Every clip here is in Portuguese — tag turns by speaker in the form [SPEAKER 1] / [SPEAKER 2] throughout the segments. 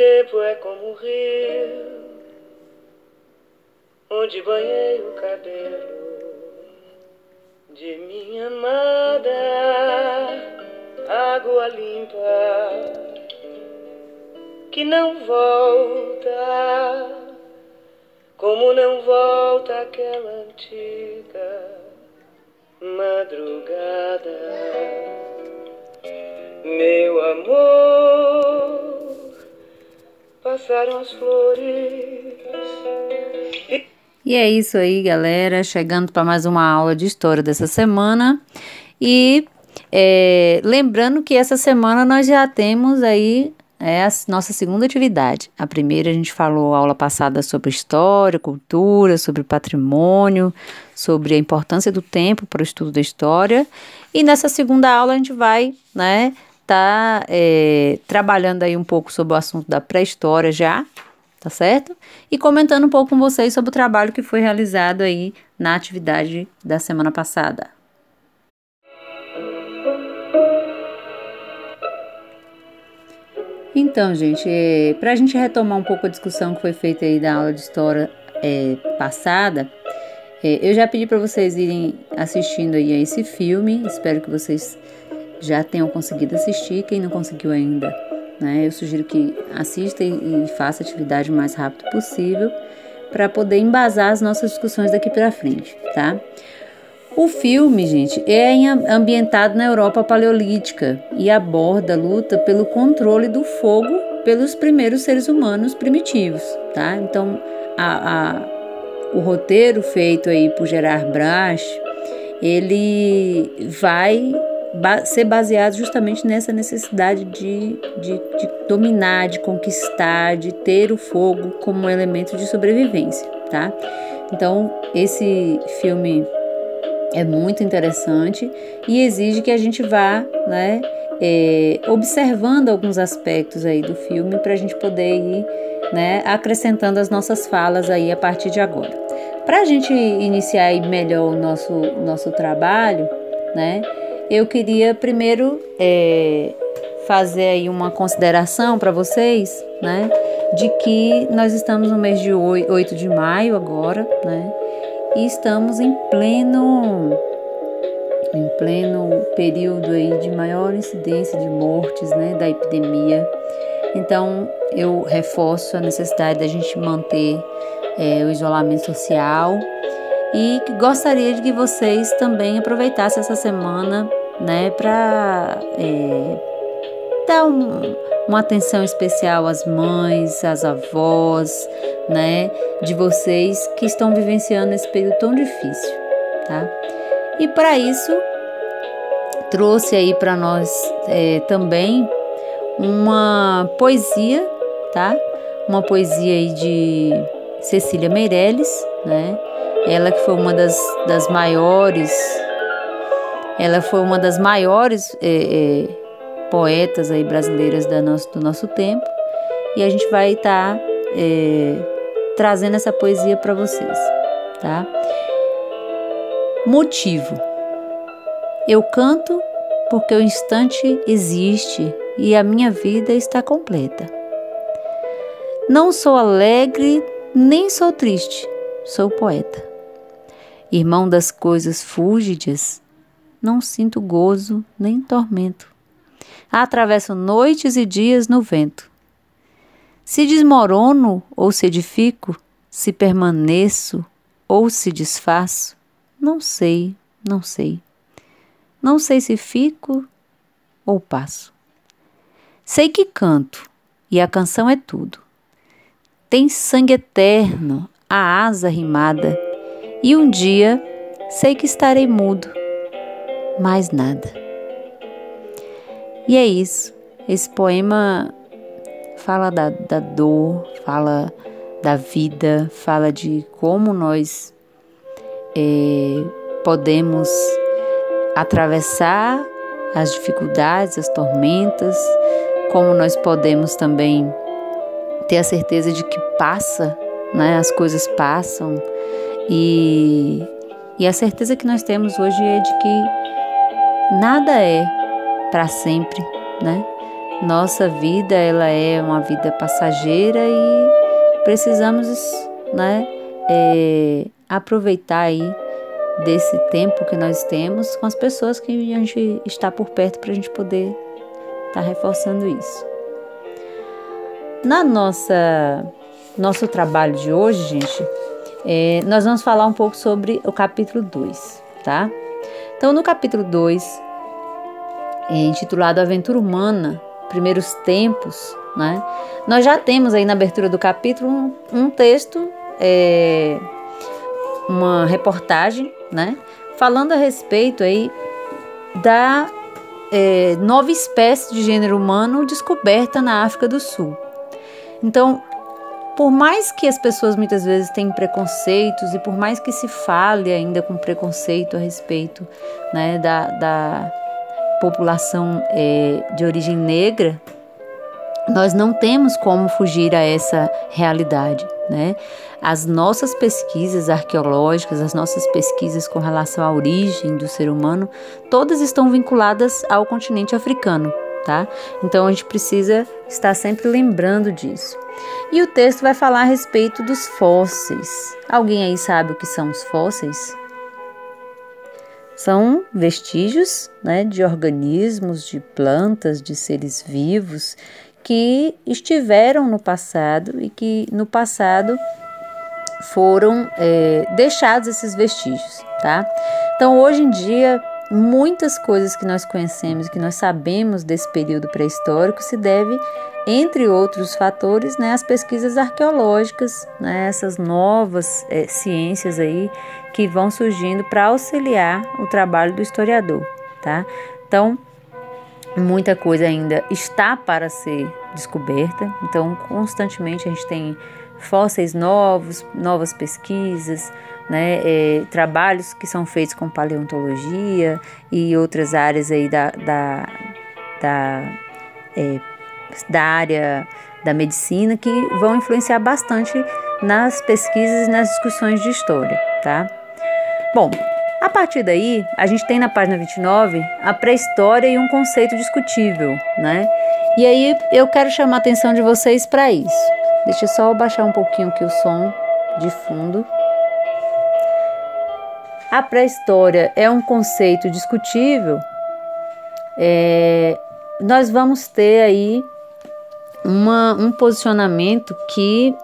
[SPEAKER 1] tempo é como um rio onde banhei o cabelo de minha amada, água limpa que não volta, como não volta aquela antiga madrugada. Meu amor, passaram as flores.
[SPEAKER 2] E é isso aí, galera. Chegando para mais uma aula de história dessa semana. E é, lembrando que essa semana nós já temos aí é a nossa segunda atividade. A primeira a gente falou aula passada sobre história, cultura, sobre patrimônio, sobre a importância do tempo para o estudo da história. E nessa segunda aula a gente vai, né, tá é, trabalhando aí um pouco sobre o assunto da pré-história já, tá certo? E comentando um pouco com vocês sobre o trabalho que foi realizado aí na atividade da semana passada. Então, gente, é, para a gente retomar um pouco a discussão que foi feita aí da aula de história é, passada, é, eu já pedi para vocês irem assistindo aí a esse filme. Espero que vocês já tenham conseguido assistir. Quem não conseguiu ainda, né, eu sugiro que assista e, e faça a atividade o mais rápido possível para poder embasar as nossas discussões daqui para frente, tá? O filme, gente, é ambientado na Europa paleolítica e aborda a luta pelo controle do fogo pelos primeiros seres humanos primitivos, tá? Então, a, a, o roteiro feito aí por Gerard Brach, ele vai ba ser baseado justamente nessa necessidade de, de, de dominar, de conquistar, de ter o fogo como um elemento de sobrevivência, tá? Então, esse filme é muito interessante e exige que a gente vá, né, é, observando alguns aspectos aí do filme para a gente poder ir, né, acrescentando as nossas falas aí a partir de agora. Para a gente iniciar melhor o nosso, nosso trabalho, né, eu queria primeiro é, fazer aí uma consideração para vocês, né, de que nós estamos no mês de 8 de maio agora, né, e estamos em pleno em pleno período aí de maior incidência de mortes, né, da epidemia. Então, eu reforço a necessidade da gente manter é, o isolamento social e gostaria de que vocês também aproveitassem essa semana, né, para é, dar um, uma atenção especial às mães, às avós, né, de vocês que estão vivenciando esse período tão difícil, tá? E para isso trouxe aí para nós é, também uma poesia, tá? Uma poesia aí de Cecília Meirelles, né? Ela que foi uma das, das maiores, ela foi uma das maiores é, é, poetas aí brasileiras da nosso, do nosso tempo e a gente vai estar tá, é, trazendo essa poesia para vocês, tá? Motivo. Eu canto porque o instante existe e a minha vida está completa. Não sou alegre nem sou triste, sou poeta. Irmão das coisas fúlgidas, não sinto gozo nem tormento. Atravesso noites e dias no vento. Se desmorono ou se edifico, se permaneço ou se desfaço, não sei, não sei. Não sei se fico ou passo. Sei que canto e a canção é tudo. Tem sangue eterno, a asa rimada, e um dia sei que estarei mudo, mais nada. E é isso. Esse poema fala da, da dor, fala da vida, fala de como nós é, podemos atravessar as dificuldades, as tormentas, como nós podemos também ter a certeza de que passa, né? As coisas passam e, e a certeza que nós temos hoje é de que nada é para sempre, né? nossa vida ela é uma vida passageira e precisamos, né, é, aproveitar aí desse tempo que nós temos com as pessoas que a gente está por perto para a gente poder estar tá reforçando isso. Na nossa nosso trabalho de hoje, gente, é, nós vamos falar um pouco sobre o capítulo 2, tá? Então, no capítulo 2, é, intitulado Aventura Humana, Primeiros Tempos, né? Nós já temos aí na abertura do capítulo um, um texto, é, uma reportagem, né? Falando a respeito aí da é, nova espécie de gênero humano descoberta na África do Sul. Então, por mais que as pessoas muitas vezes tenham preconceitos e por mais que se fale ainda com preconceito a respeito né, da, da população é, de origem negra, nós não temos como fugir a essa realidade. Né? As nossas pesquisas arqueológicas, as nossas pesquisas com relação à origem do ser humano, todas estão vinculadas ao continente africano tá? Então a gente precisa estar sempre lembrando disso. E o texto vai falar a respeito dos fósseis. Alguém aí sabe o que são os fósseis? São vestígios né, de organismos, de plantas, de seres vivos que estiveram no passado e que no passado foram é, deixados esses vestígios, tá? Então hoje em dia muitas coisas que nós conhecemos, que nós sabemos desse período pré-histórico, se deve, entre outros fatores, né, às pesquisas arqueológicas, né, essas novas é, ciências aí que vão surgindo para auxiliar o trabalho do historiador, tá? Então, muita coisa ainda está para ser descoberta, então constantemente a gente tem fósseis novos, novas pesquisas, né, é, trabalhos que são feitos com paleontologia e outras áreas aí da, da, da, é, da área da medicina que vão influenciar bastante nas pesquisas e nas discussões de história, tá? Bom, a partir daí, a gente tem na página 29 a pré-história e um conceito discutível, né? E aí eu quero chamar a atenção de vocês para isso. Deixa eu só baixar um pouquinho aqui o som de fundo. A pré-história é um conceito discutível. É, nós vamos ter aí uma, um posicionamento que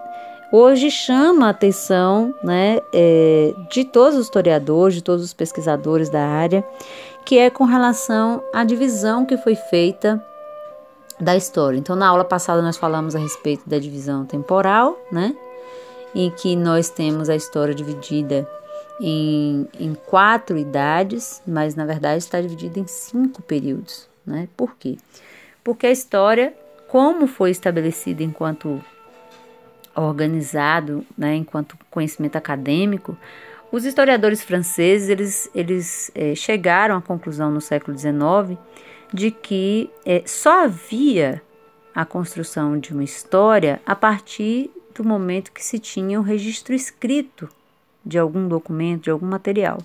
[SPEAKER 2] hoje chama a atenção né, é, de todos os historiadores, de todos os pesquisadores da área, que é com relação à divisão que foi feita da história. Então, na aula passada nós falamos a respeito da divisão temporal, né, em que nós temos a história dividida em, em quatro idades, mas na verdade está dividida em cinco períodos. Né? Por quê? Porque a história, como foi estabelecida enquanto organizado, né, enquanto conhecimento acadêmico, os historiadores franceses eles, eles é, chegaram à conclusão no século XIX de que é, só havia a construção de uma história a partir do momento que se tinha um registro escrito de algum documento, de algum material.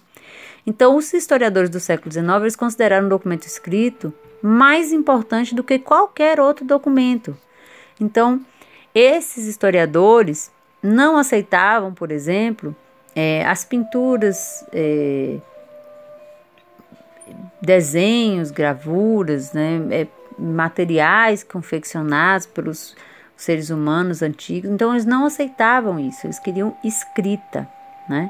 [SPEAKER 2] Então, os historiadores do século XIX eles consideraram o documento escrito mais importante do que qualquer outro documento. Então, esses historiadores não aceitavam, por exemplo, é, as pinturas, é, desenhos, gravuras, né, é, materiais confeccionados pelos seres humanos antigos. Então, eles não aceitavam isso, eles queriam escrita né?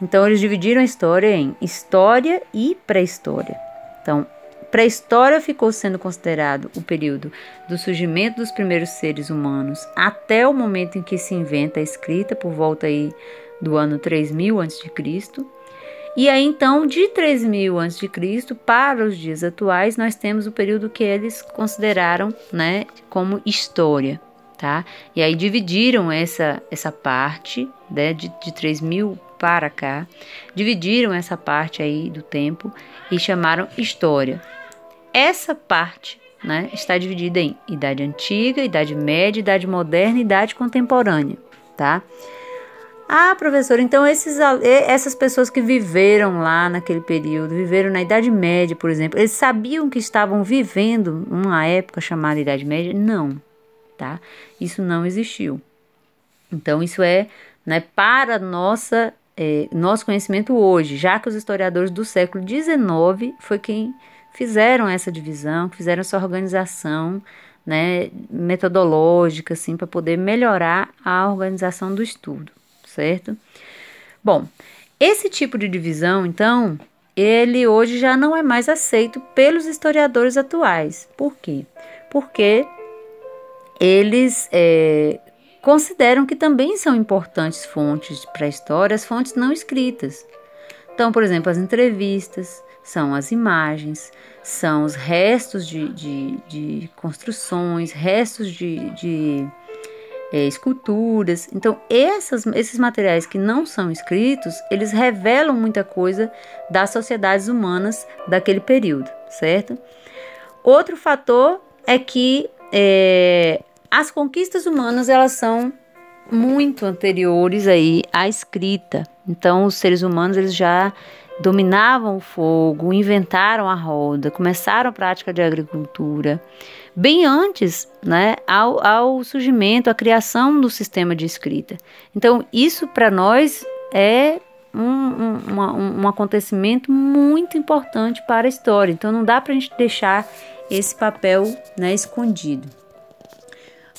[SPEAKER 2] Então eles dividiram a história em história e pré-história. Então, pré-história ficou sendo considerado o período do surgimento dos primeiros seres humanos até o momento em que se inventa a escrita, por volta aí do ano 3000 a.C. E aí então, de 3000 a.C. para os dias atuais, nós temos o período que eles consideraram, né, como história tá? E aí dividiram essa, essa parte, né, de, de 3 mil para cá, dividiram essa parte aí do tempo e chamaram história. Essa parte né, está dividida em idade antiga, idade média, idade moderna e idade contemporânea, tá? Ah, professor, então esses, essas pessoas que viveram lá naquele período, viveram na Idade Média, por exemplo, eles sabiam que estavam vivendo uma época chamada Idade Média? Não, tá? Isso não existiu. Então, isso é né, para nossa, é, nosso conhecimento hoje, já que os historiadores do século XIX foi quem fizeram essa divisão, fizeram essa organização né, metodológica, assim, para poder melhorar a organização do estudo certo? Bom, esse tipo de divisão, então, ele hoje já não é mais aceito pelos historiadores atuais. Por quê? Porque eles é, consideram que também são importantes fontes para a história as fontes não escritas. Então, por exemplo, as entrevistas, são as imagens, são os restos de, de, de construções, restos de, de é, esculturas. Então, essas, esses materiais que não são escritos, eles revelam muita coisa das sociedades humanas daquele período, certo? Outro fator é que é, as conquistas humanas elas são muito anteriores aí à escrita. Então, os seres humanos eles já dominavam o fogo, inventaram a roda, começaram a prática de agricultura bem antes né, ao, ao surgimento, à criação do sistema de escrita. Então, isso para nós é um, um, um, acontecimento muito importante para a história. Então, não dá para a gente deixar esse papel né, escondido.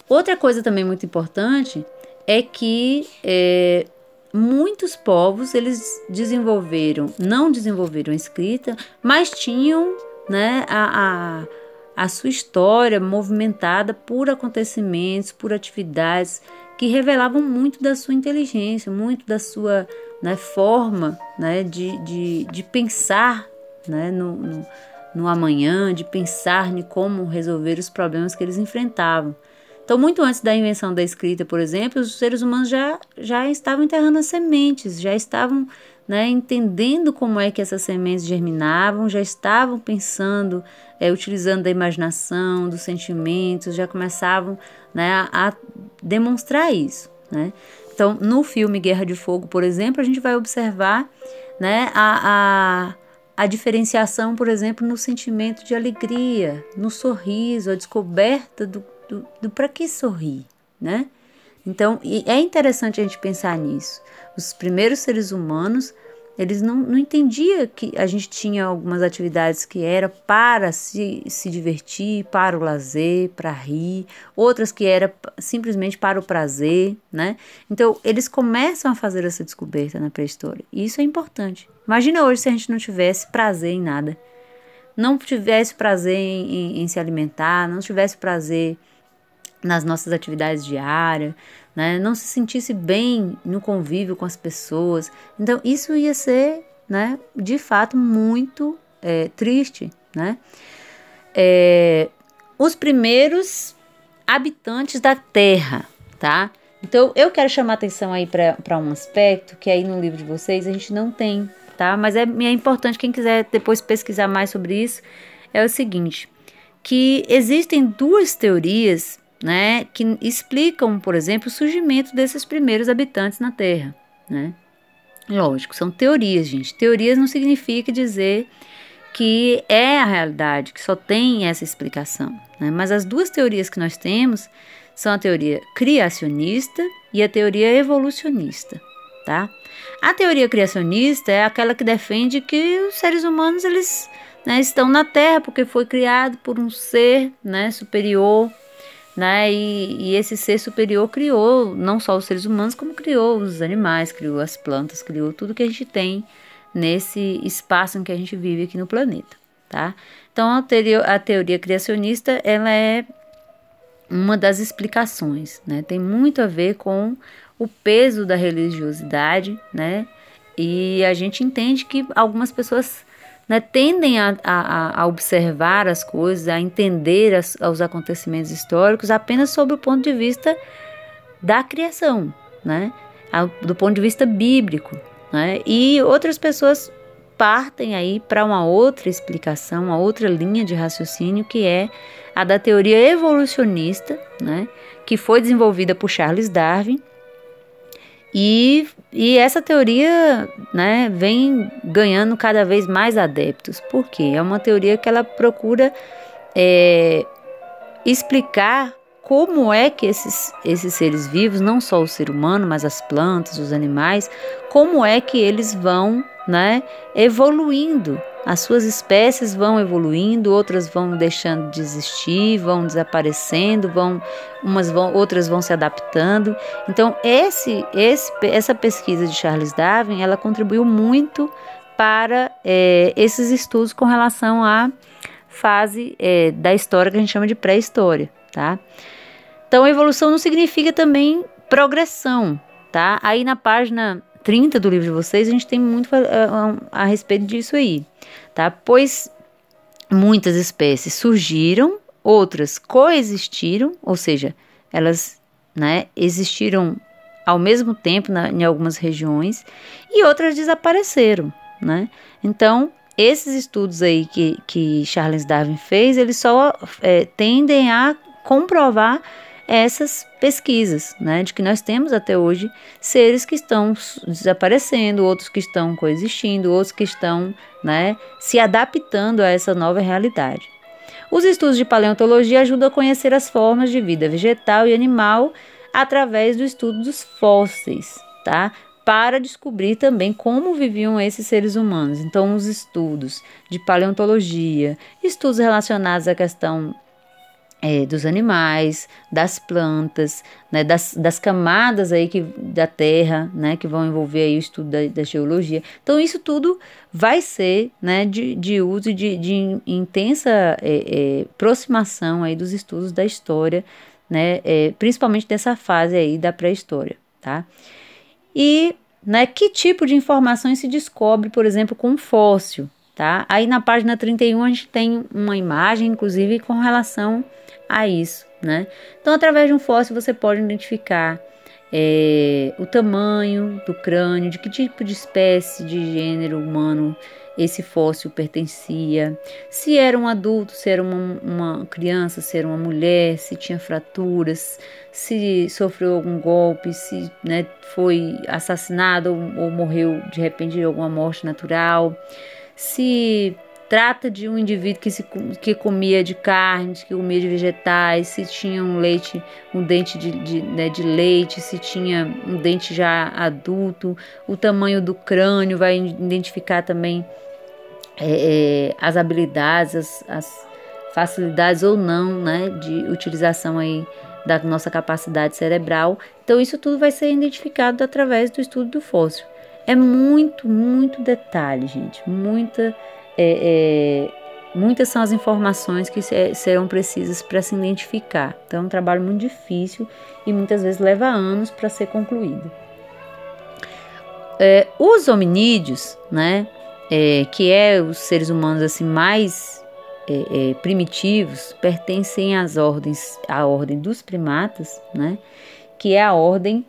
[SPEAKER 2] Outra coisa também muito importante é que é, muitos povos eles desenvolveram, não desenvolveram a escrita, mas tinham né, a, a a sua história movimentada por acontecimentos, por atividades que revelavam muito da sua inteligência, muito da sua né, forma né, de, de, de pensar né, no, no, no amanhã, de pensar em como resolver os problemas que eles enfrentavam. Então, muito antes da invenção da escrita, por exemplo, os seres humanos já, já estavam enterrando as sementes, já estavam né, entendendo como é que essas sementes germinavam, já estavam pensando, é, utilizando da imaginação, dos sentimentos, já começavam né, a demonstrar isso. Né? Então, no filme Guerra de Fogo, por exemplo, a gente vai observar né, a, a, a diferenciação, por exemplo, no sentimento de alegria, no sorriso, a descoberta do, do, do para que sorrir, né? Então, é interessante a gente pensar nisso. Os primeiros seres humanos, eles não, não entendiam que a gente tinha algumas atividades que era para se, se divertir, para o lazer, para rir, outras que era simplesmente para o prazer, né? Então, eles começam a fazer essa descoberta na pré-história. E isso é importante. Imagina hoje se a gente não tivesse prazer em nada. Não tivesse prazer em, em, em se alimentar, não tivesse prazer nas nossas atividades diárias, né? não se sentisse bem no convívio com as pessoas. Então, isso ia ser, né, de fato, muito é, triste. Né? É, os primeiros habitantes da Terra, tá? Então, eu quero chamar atenção aí para um aspecto que aí no livro de vocês a gente não tem, tá? Mas é, é importante, quem quiser depois pesquisar mais sobre isso, é o seguinte, que existem duas teorias né, que explicam, por exemplo, o surgimento desses primeiros habitantes na Terra. Né? Lógico, são teorias, gente. Teorias não significa dizer que é a realidade, que só tem essa explicação. Né? Mas as duas teorias que nós temos são a teoria criacionista e a teoria evolucionista. Tá? A teoria criacionista é aquela que defende que os seres humanos eles né, estão na Terra porque foi criado por um ser né, superior né? E, e, esse ser superior criou não só os seres humanos, como criou os animais, criou as plantas, criou tudo que a gente tem nesse espaço em que a gente vive aqui no planeta, tá? Então a teoria, a teoria criacionista ela é uma das explicações, né? Tem muito a ver com o peso da religiosidade, né? E a gente entende que algumas pessoas né, tendem a, a, a, observar as coisas, a entender as, os acontecimentos históricos apenas sob o ponto de vista da criação, né, do ponto de vista bíblico. Né, e outras pessoas partem aí para uma outra explicação, uma outra linha de raciocínio que é a da teoria evolucionista, né, que foi desenvolvida por Charles Darwin E, e essa teoria né, vem ganhando cada vez mais adeptos. Por quê? É uma teoria que ela procura é, explicar como é que esses, esses seres vivos, não só o ser humano, mas as plantas, os animais, como é que eles vão né, evoluindo. As suas espécies vão evoluindo, outras vão deixando de existir, vão desaparecendo, vão umas vão, outras vão se adaptando. Então esse, esse, essa pesquisa de Charles Darwin, ela contribuiu muito para é, esses estudos com relação à fase é, da história que a gente chama de pré-história, tá? Então, evolução não significa também progressão, tá? Aí na página 30 do livro de vocês, a gente tem muito a, a, a respeito disso aí, tá? Pois muitas espécies surgiram, outras coexistiram, ou seja, elas né, existiram ao mesmo tempo na, em algumas regiões e outras desapareceram, né? Então, esses estudos aí que, que Charles Darwin fez, eles só é, tendem a comprovar essas pesquisas, né, de que nós temos até hoje seres que estão desaparecendo, outros que estão coexistindo, outros que estão, né, se adaptando a essa nova realidade. Os estudos de paleontologia ajudam a conhecer as formas de vida vegetal e animal através do estudo dos fósseis, tá? Para descobrir também como viviam esses seres humanos. Então, os estudos de paleontologia, estudos relacionados à questão é, dos animais, das plantas, né, das, das, camadas aí que, da Terra, né, que vão envolver aí o estudo da, da geologia. Então, isso tudo vai ser né, de, de uso de, de intensa é, é, aproximação aí dos estudos da história, né, é, principalmente dessa fase aí da pré-história, tá? E né, que tipo de informações se descobre, por exemplo, com fóssil, tá? Aí na página 31 a gente tem uma imagem, inclusive, com relação a isso, né? Então, através de um fóssil você pode identificar é, o tamanho do crânio, de que tipo de espécie de gênero humano esse fóssil pertencia, se era um adulto, se era uma, uma criança, se era uma mulher, se tinha fraturas, se sofreu algum golpe, se né, foi assassinado ou, ou morreu de repente de alguma morte natural, se trata de um indivíduo que, se, que comia de carnes, que comia de vegetais, se tinha um leite, um dente de, de, né, de leite, se tinha um dente já adulto, o tamanho do crânio vai identificar também é, é, as habilidades, as, as, facilidades ou não, né, de utilização aí da nossa capacidade cerebral. Então isso tudo vai ser identificado através do estudo do fóssil. É muito, muito detalhe, gente, muita é, é, muitas são as informações que serão precisas para se identificar. Então, é um trabalho muito difícil e muitas vezes leva anos para ser concluído. É, os hominídeos, né, é, que é os seres humanos assim mais é, é, primitivos, pertencem às ordens, à ordem dos primatas, né, que é a ordem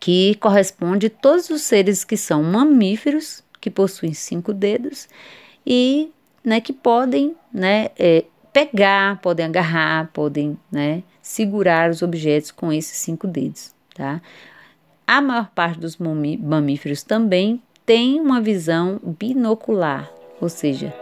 [SPEAKER 2] que corresponde a todos os seres que são mamíferos que possuem cinco dedos e né, que podem né, é, pegar, podem agarrar, podem né, segurar os objetos com esses cinco dedos. Tá? A maior parte dos mamíferos também tem uma visão binocular, ou seja,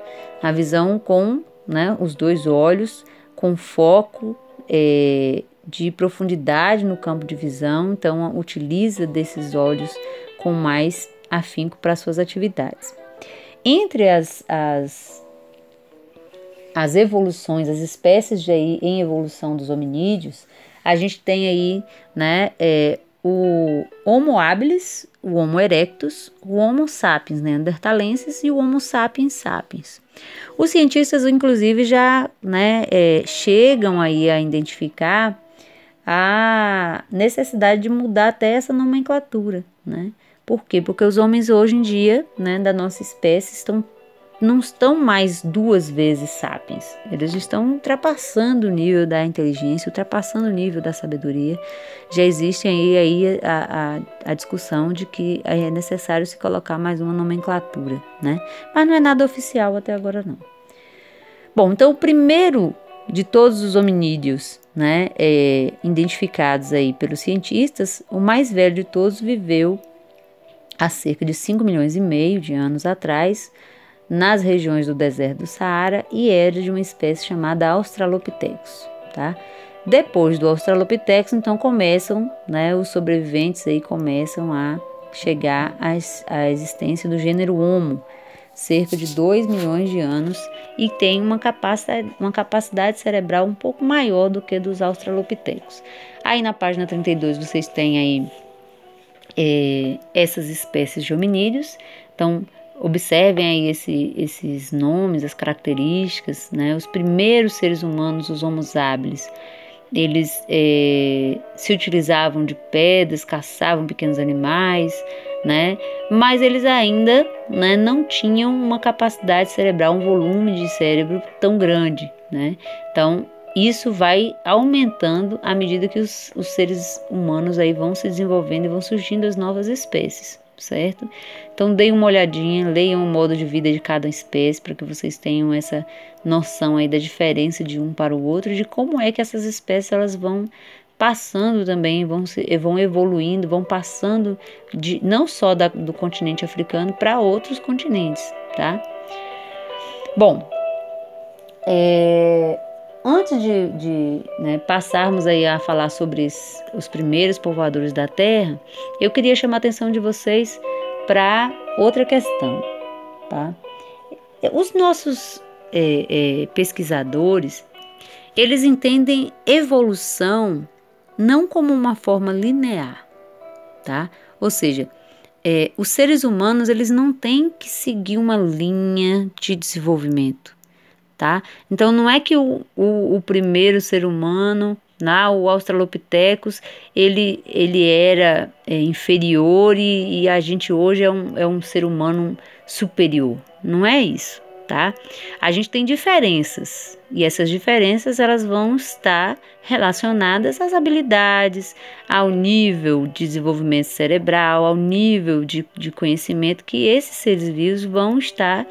[SPEAKER 2] a visão com né, os dois olhos, com foco é, de profundidade no campo de visão, então utiliza desses olhos com mais afinco para suas atividades. Entre as, as, as evoluções, as espécies de aí, em evolução dos hominídeos, a gente tem aí né, é, o Homo habilis, o Homo erectus, o Homo sapiens neanderthalensis e o Homo sapiens sapiens. Os cientistas, inclusive, já né, é, chegam aí a identificar a necessidade de mudar até essa nomenclatura, né? Por quê? Porque os homens hoje em dia, né, da nossa espécie, estão não estão mais duas vezes sapiens. Eles estão ultrapassando o nível da inteligência, ultrapassando o nível da sabedoria. Já existe aí, aí a, a, a, discussão de que é necessário se colocar mais uma nomenclatura, né? Mas não é nada oficial até agora não. Bom, então o primeiro de todos os hominídeos, né, é, identificados aí pelos cientistas, o mais velho de todos viveu há cerca de 5 milhões e meio de anos atrás, nas regiões do deserto do Saara e era de uma espécie chamada Australopithecus, tá? Depois do Australopithecus, então começam, né, os sobreviventes aí começam a chegar à existência do gênero Homo, cerca de 2 milhões de anos e tem uma capacidade, uma capacidade cerebral um pouco maior do que dos australopitecos. Aí na página 32 vocês têm aí é, essas espécies de hominídeos, então observem aí esse, esses nomes, as características, né? Os primeiros seres humanos, os Homo habilis, eles é, se utilizavam de pedras, caçavam pequenos animais, né? Mas eles ainda né, não tinham uma capacidade cerebral, um volume de cérebro tão grande, né? Então isso vai aumentando à medida que os, os seres humanos aí vão se desenvolvendo e vão surgindo as novas espécies, certo? Então deem uma olhadinha, leiam o modo de vida de cada espécie para que vocês tenham essa noção aí da diferença de um para o outro, de como é que essas espécies elas vão passando também, vão, se, vão evoluindo, vão passando de, não só da, do continente africano para outros continentes, tá? Bom, é, antes de, de né, passarmos aí a falar sobre os, os primeiros povoadores da Terra, eu queria chamar a atenção de vocês para outra questão, tá? Os nossos é, é, pesquisadores, eles entendem evolução não como uma forma linear, tá? Ou seja, é, os seres humanos eles não têm que seguir uma linha de desenvolvimento, tá? Então não é que o, o, o primeiro ser humano, lá, o Australopithecus, ele, ele era é, inferior e, e, a gente hoje é um, é um ser humano superior. Não é isso tá? A gente tem diferenças e essas diferenças elas vão estar relacionadas às habilidades, ao nível de desenvolvimento cerebral, ao nível de, de conhecimento que esses seres vivos vão estar,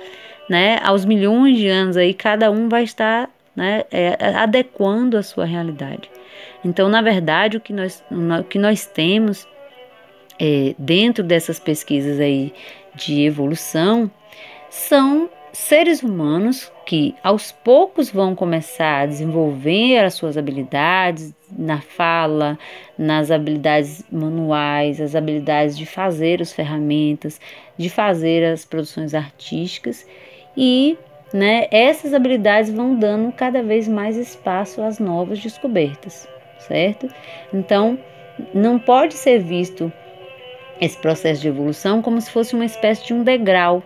[SPEAKER 2] né? Aos milhões de anos aí, cada um vai estar né, é, adequando a sua realidade. Então, na verdade, o que nós, o que nós temos é, dentro dessas pesquisas aí de evolução são seres humanos que aos poucos vão começar a desenvolver as suas habilidades na fala, nas habilidades manuais, as habilidades de fazer as ferramentas, de fazer as produções artísticas e né, essas habilidades vão dando cada vez mais espaço às novas descobertas, certo? Então, não pode ser visto esse processo de evolução como se fosse uma espécie de um degrau,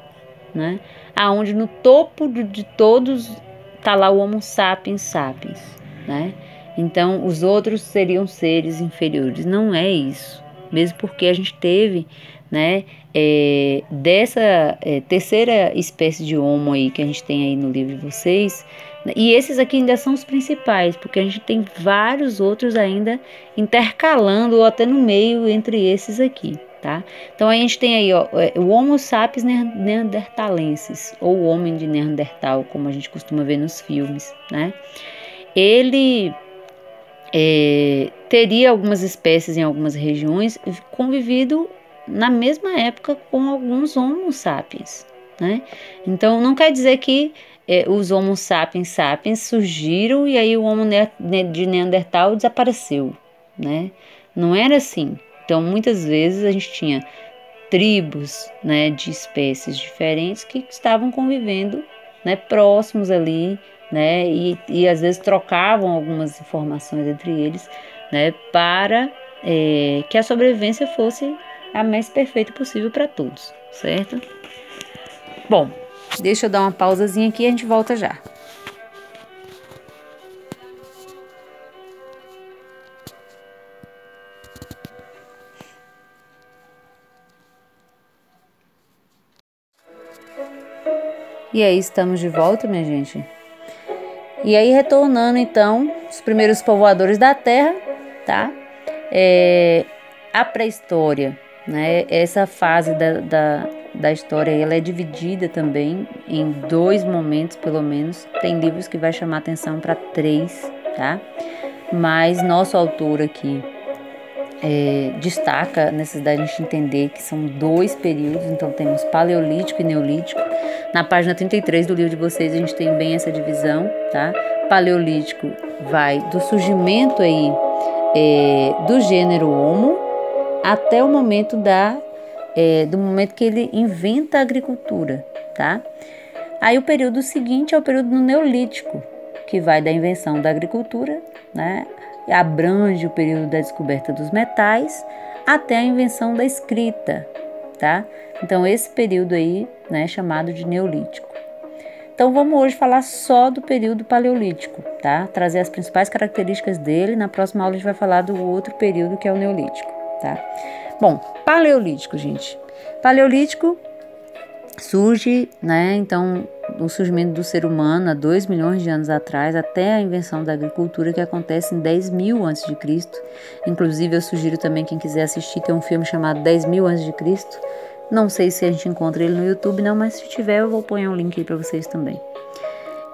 [SPEAKER 2] né? aonde no topo de, todos está lá o Homo sapiens sapiens, né? Então os outros seriam seres inferiores. Não é isso, mesmo porque a gente teve, né, é, dessa é, terceira espécie de Homo aí que a gente tem aí no livro de vocês, e esses aqui ainda são os principais, porque a gente tem vários outros ainda intercalando ou até no meio entre esses aqui tá? Então a gente tem aí ó, é, o Homo sapiens neandertalensis, ou o homem de Neandertal, como a gente costuma ver nos filmes, né? Ele é, teria algumas espécies em algumas regiões convivido na mesma época com alguns Homo sapiens, né? Então não quer dizer que é, os Homo sapiens sapiens surgiram e aí o Homo de Neandertal desapareceu, né? Não era assim. Então, muitas vezes a gente tinha tribos né, de espécies diferentes que estavam convivendo né, próximos ali, né, e, e às vezes trocavam algumas informações entre eles né, para é, que a sobrevivência fosse a mais perfeita possível para todos, certo? Bom, deixa eu dar uma pausazinha aqui e a gente volta já. E aí estamos de volta, minha gente. E aí retornando então os primeiros povoadores da Terra, tá? É, a pré-história, né? Essa fase da, da, da história ela é dividida também em dois momentos, pelo menos. Tem livros que vai chamar atenção para três, tá? mas nosso autor aqui é, destaca a necessidade de a gente entender que são dois períodos, então temos paleolítico e neolítico. Na página 33 do livro de vocês a gente tem bem essa divisão, tá? Paleolítico vai do surgimento aí é, do gênero Homo até o momento da é, do momento que ele inventa a agricultura, tá? Aí o período seguinte é o período do Neolítico, que vai da invenção da agricultura, né? Abrange o período da descoberta dos metais até a invenção da escrita, tá? Então esse período aí, né, é chamado de Neolítico. Então vamos hoje falar só do período paleolítico, tá? Trazer as principais características dele. Na próxima aula a gente vai falar do outro período que é o Neolítico, tá? Bom, paleolítico, gente. Paleolítico surge, né? Então, o surgimento do ser humano há 2 milhões de anos atrás, até a invenção da agricultura, que acontece em 10 mil antes de Cristo. Inclusive, eu sugiro também quem quiser assistir, tem um filme chamado 10 mil antes de Cristo. Não sei se a gente encontra ele no YouTube, não, mas se tiver, eu vou pôr um link aí para vocês também.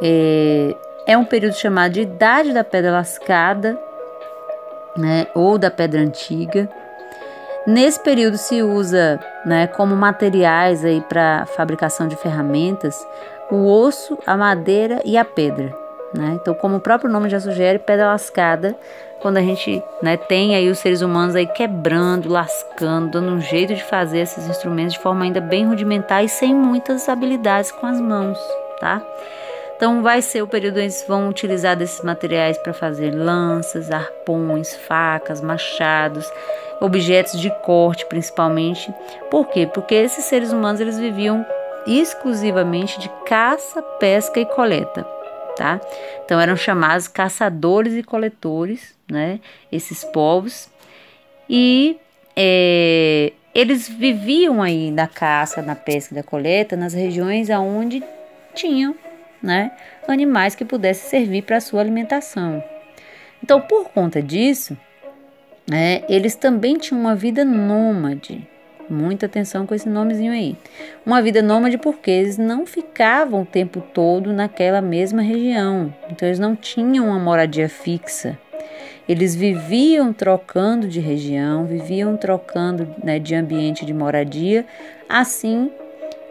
[SPEAKER 2] É, é um período chamado de Idade da Pedra Lascada, né? Ou da Pedra Antiga Nesse período se usa né, como materiais aí para fabricação de ferramentas o osso, a madeira e a pedra. Né? Então, como o próprio nome já sugere, pedra lascada, quando a gente né, tem aí os seres humanos aí quebrando, lascando, dando um jeito de fazer esses instrumentos de forma ainda bem rudimentar e sem muitas habilidades com as mãos, tá? Então vai ser o período onde eles vão utilizar desses materiais para fazer lanças, arpões, facas, machados, objetos de corte principalmente. Por quê? Porque esses seres humanos eles viviam exclusivamente de caça, pesca e coleta, tá? Então eram chamados caçadores e coletores, né? Esses povos e é, eles viviam aí da caça, na pesca da coleta nas regiões aonde tinham né, animais que pudessem servir para a sua alimentação. Então, por conta disso, né, eles também tinham uma vida nômade. Muita atenção com esse nomezinho aí. Uma vida nômade porque eles não ficavam o tempo todo naquela mesma região. Então eles não tinham uma moradia fixa. Eles viviam trocando de região, viviam trocando né, de ambiente de moradia, assim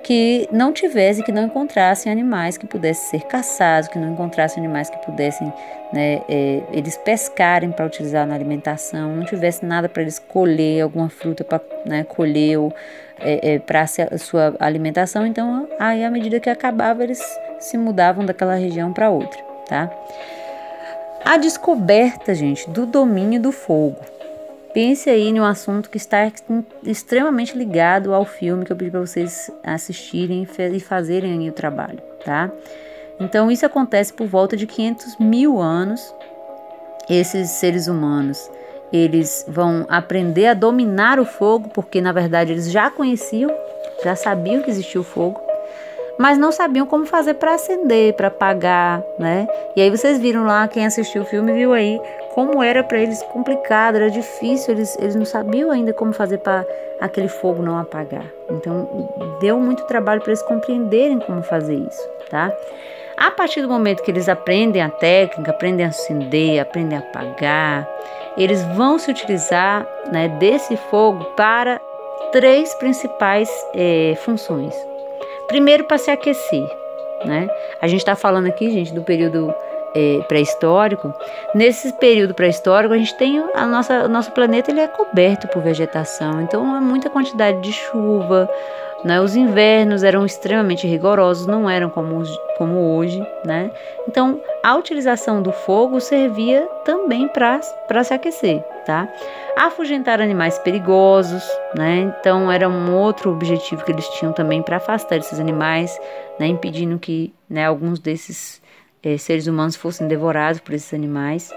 [SPEAKER 2] que não tivesse, que não encontrassem animais que pudessem ser caçados, que não encontrassem animais que pudessem né, é, eles pescarem para utilizar na alimentação, não tivesse nada para eles colher, alguma fruta para né, colher ou é, é, para sua alimentação. Então, aí à medida que acabava, eles se mudavam daquela região para outra, tá? A descoberta, gente, do domínio do fogo. Pense aí em um assunto que está extremamente ligado ao filme que eu pedi para vocês assistirem e fazerem o trabalho, tá? Então isso acontece por volta de 500 mil anos. Esses seres humanos eles vão aprender a dominar o fogo, porque na verdade eles já conheciam, já sabiam que existia o fogo, mas não sabiam como fazer para acender, para apagar, né? E aí vocês viram lá, quem assistiu o filme viu aí como era para eles complicado, era difícil, eles, eles não sabiam ainda como fazer para aquele fogo não apagar. Então deu muito trabalho para eles compreenderem como fazer isso, tá? A partir do momento que eles aprendem a técnica, aprendem a acender, aprendem a apagar, eles vão se utilizar né, desse fogo para três principais é, funções. Primeiro, para se aquecer. Né? A gente está falando aqui, gente, do período é, pré-histórico. Nesse período pré-histórico, a gente tem a nossa, o nosso planeta ele é coberto por vegetação, então há muita quantidade de chuva. Né? Os invernos eram extremamente rigorosos, não eram como, como hoje. Né? Então, a utilização do fogo servia também para se aquecer. Tá? Afugentar animais perigosos, né? Então era um outro objetivo que eles tinham também para afastar esses animais, né? Impedindo que né, alguns desses é, seres humanos fossem devorados por esses animais.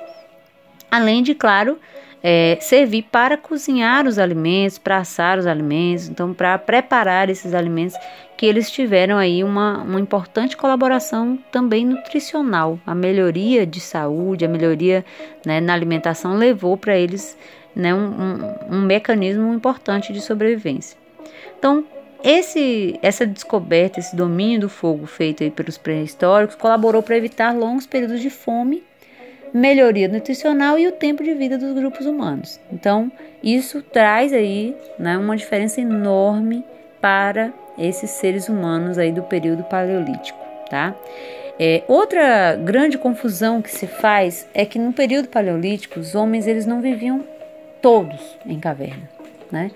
[SPEAKER 2] Além de, claro, é, servir para cozinhar os alimentos, para assar os alimentos, então para preparar esses alimentos que eles tiveram aí uma, uma importante colaboração também nutricional. A melhoria de saúde, a melhoria né, na alimentação levou para eles né, um, um, um mecanismo importante de sobrevivência. Então, esse, essa descoberta, esse domínio do fogo feito aí pelos pré-históricos colaborou para evitar longos períodos de fome, melhoria nutricional e o tempo de vida dos grupos humanos. Então, isso traz aí né, uma diferença enorme para esses seres humanos aí do período paleolítico, tá? É, outra grande confusão que se faz é que no período paleolítico os homens eles não viviam todos em caverna, né?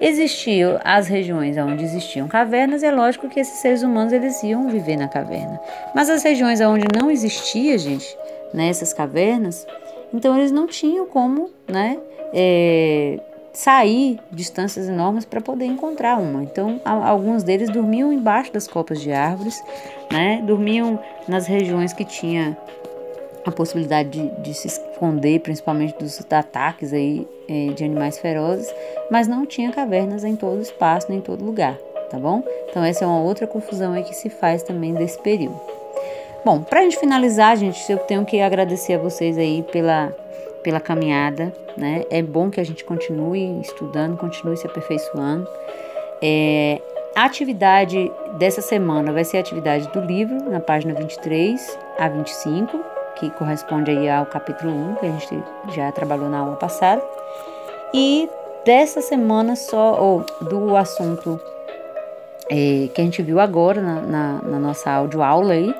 [SPEAKER 2] Existiam as regiões onde existiam cavernas, é lógico que esses seres humanos eles iam viver na caverna. Mas as regiões onde não existia, gente, nessas cavernas, então eles não tinham como, né, é, sair distâncias enormes para poder encontrar uma. Então, alguns deles dormiam embaixo das copas de árvores, né, dormiam nas regiões que tinha a possibilidade de, de se esconder, principalmente dos ataques aí é, de animais ferozes, mas não tinha cavernas em todo espaço, nem em todo lugar, tá bom? Então essa é uma outra confusão aí que se faz também desse período. Bom, para a gente finalizar, gente, eu tenho que agradecer a vocês aí pela, pela caminhada, né? É bom que a gente continue estudando, continue se aperfeiçoando. É, a atividade dessa semana vai ser a atividade do livro, na página 23 a 25, que corresponde aí ao capítulo 1, que a gente já trabalhou na aula passada. E dessa semana só, ou do assunto é, que a gente viu agora na, na, na nossa aula aí,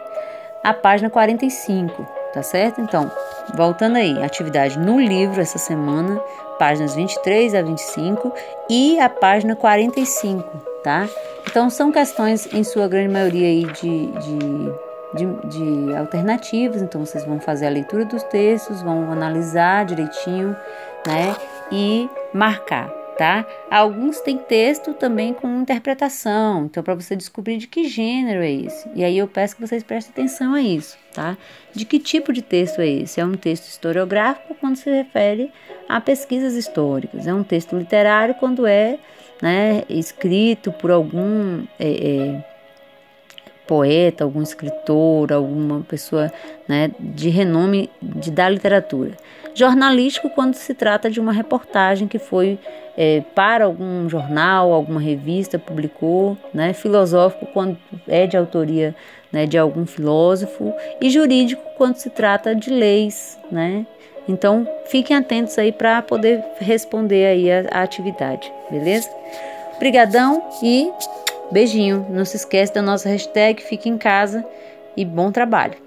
[SPEAKER 2] a página 45, tá certo? Então, voltando aí, atividade no livro essa semana, páginas 23 a 25 e a página 45, tá? Então, são questões, em sua grande maioria, aí, de, de de, de, alternativas, então vocês vão fazer a leitura dos textos, vão analisar direitinho, né? E marcar, tá? Alguns têm texto também com interpretação, então para você descobrir de que gênero é esse. E aí eu peço que vocês prestem atenção a isso, tá? De que tipo de texto é esse? É um texto historiográfico quando se refere a pesquisas históricas, é um texto literário quando é né, escrito por algum é, é, poeta, algum escritor, alguma pessoa né, de renome de, da literatura. Jornalístico quando se trata de uma reportagem que foi é, para algum jornal, alguma revista, publicou, né? filosófico quando é de autoria né, de algum filósofo e jurídico quando se trata de leis, né? Então fiquem atentos aí para poder responder aí a, a atividade, beleza? Obrigadão e Beijinho. Não se esqueça da nossa hashtag Fique em Casa e bom trabalho.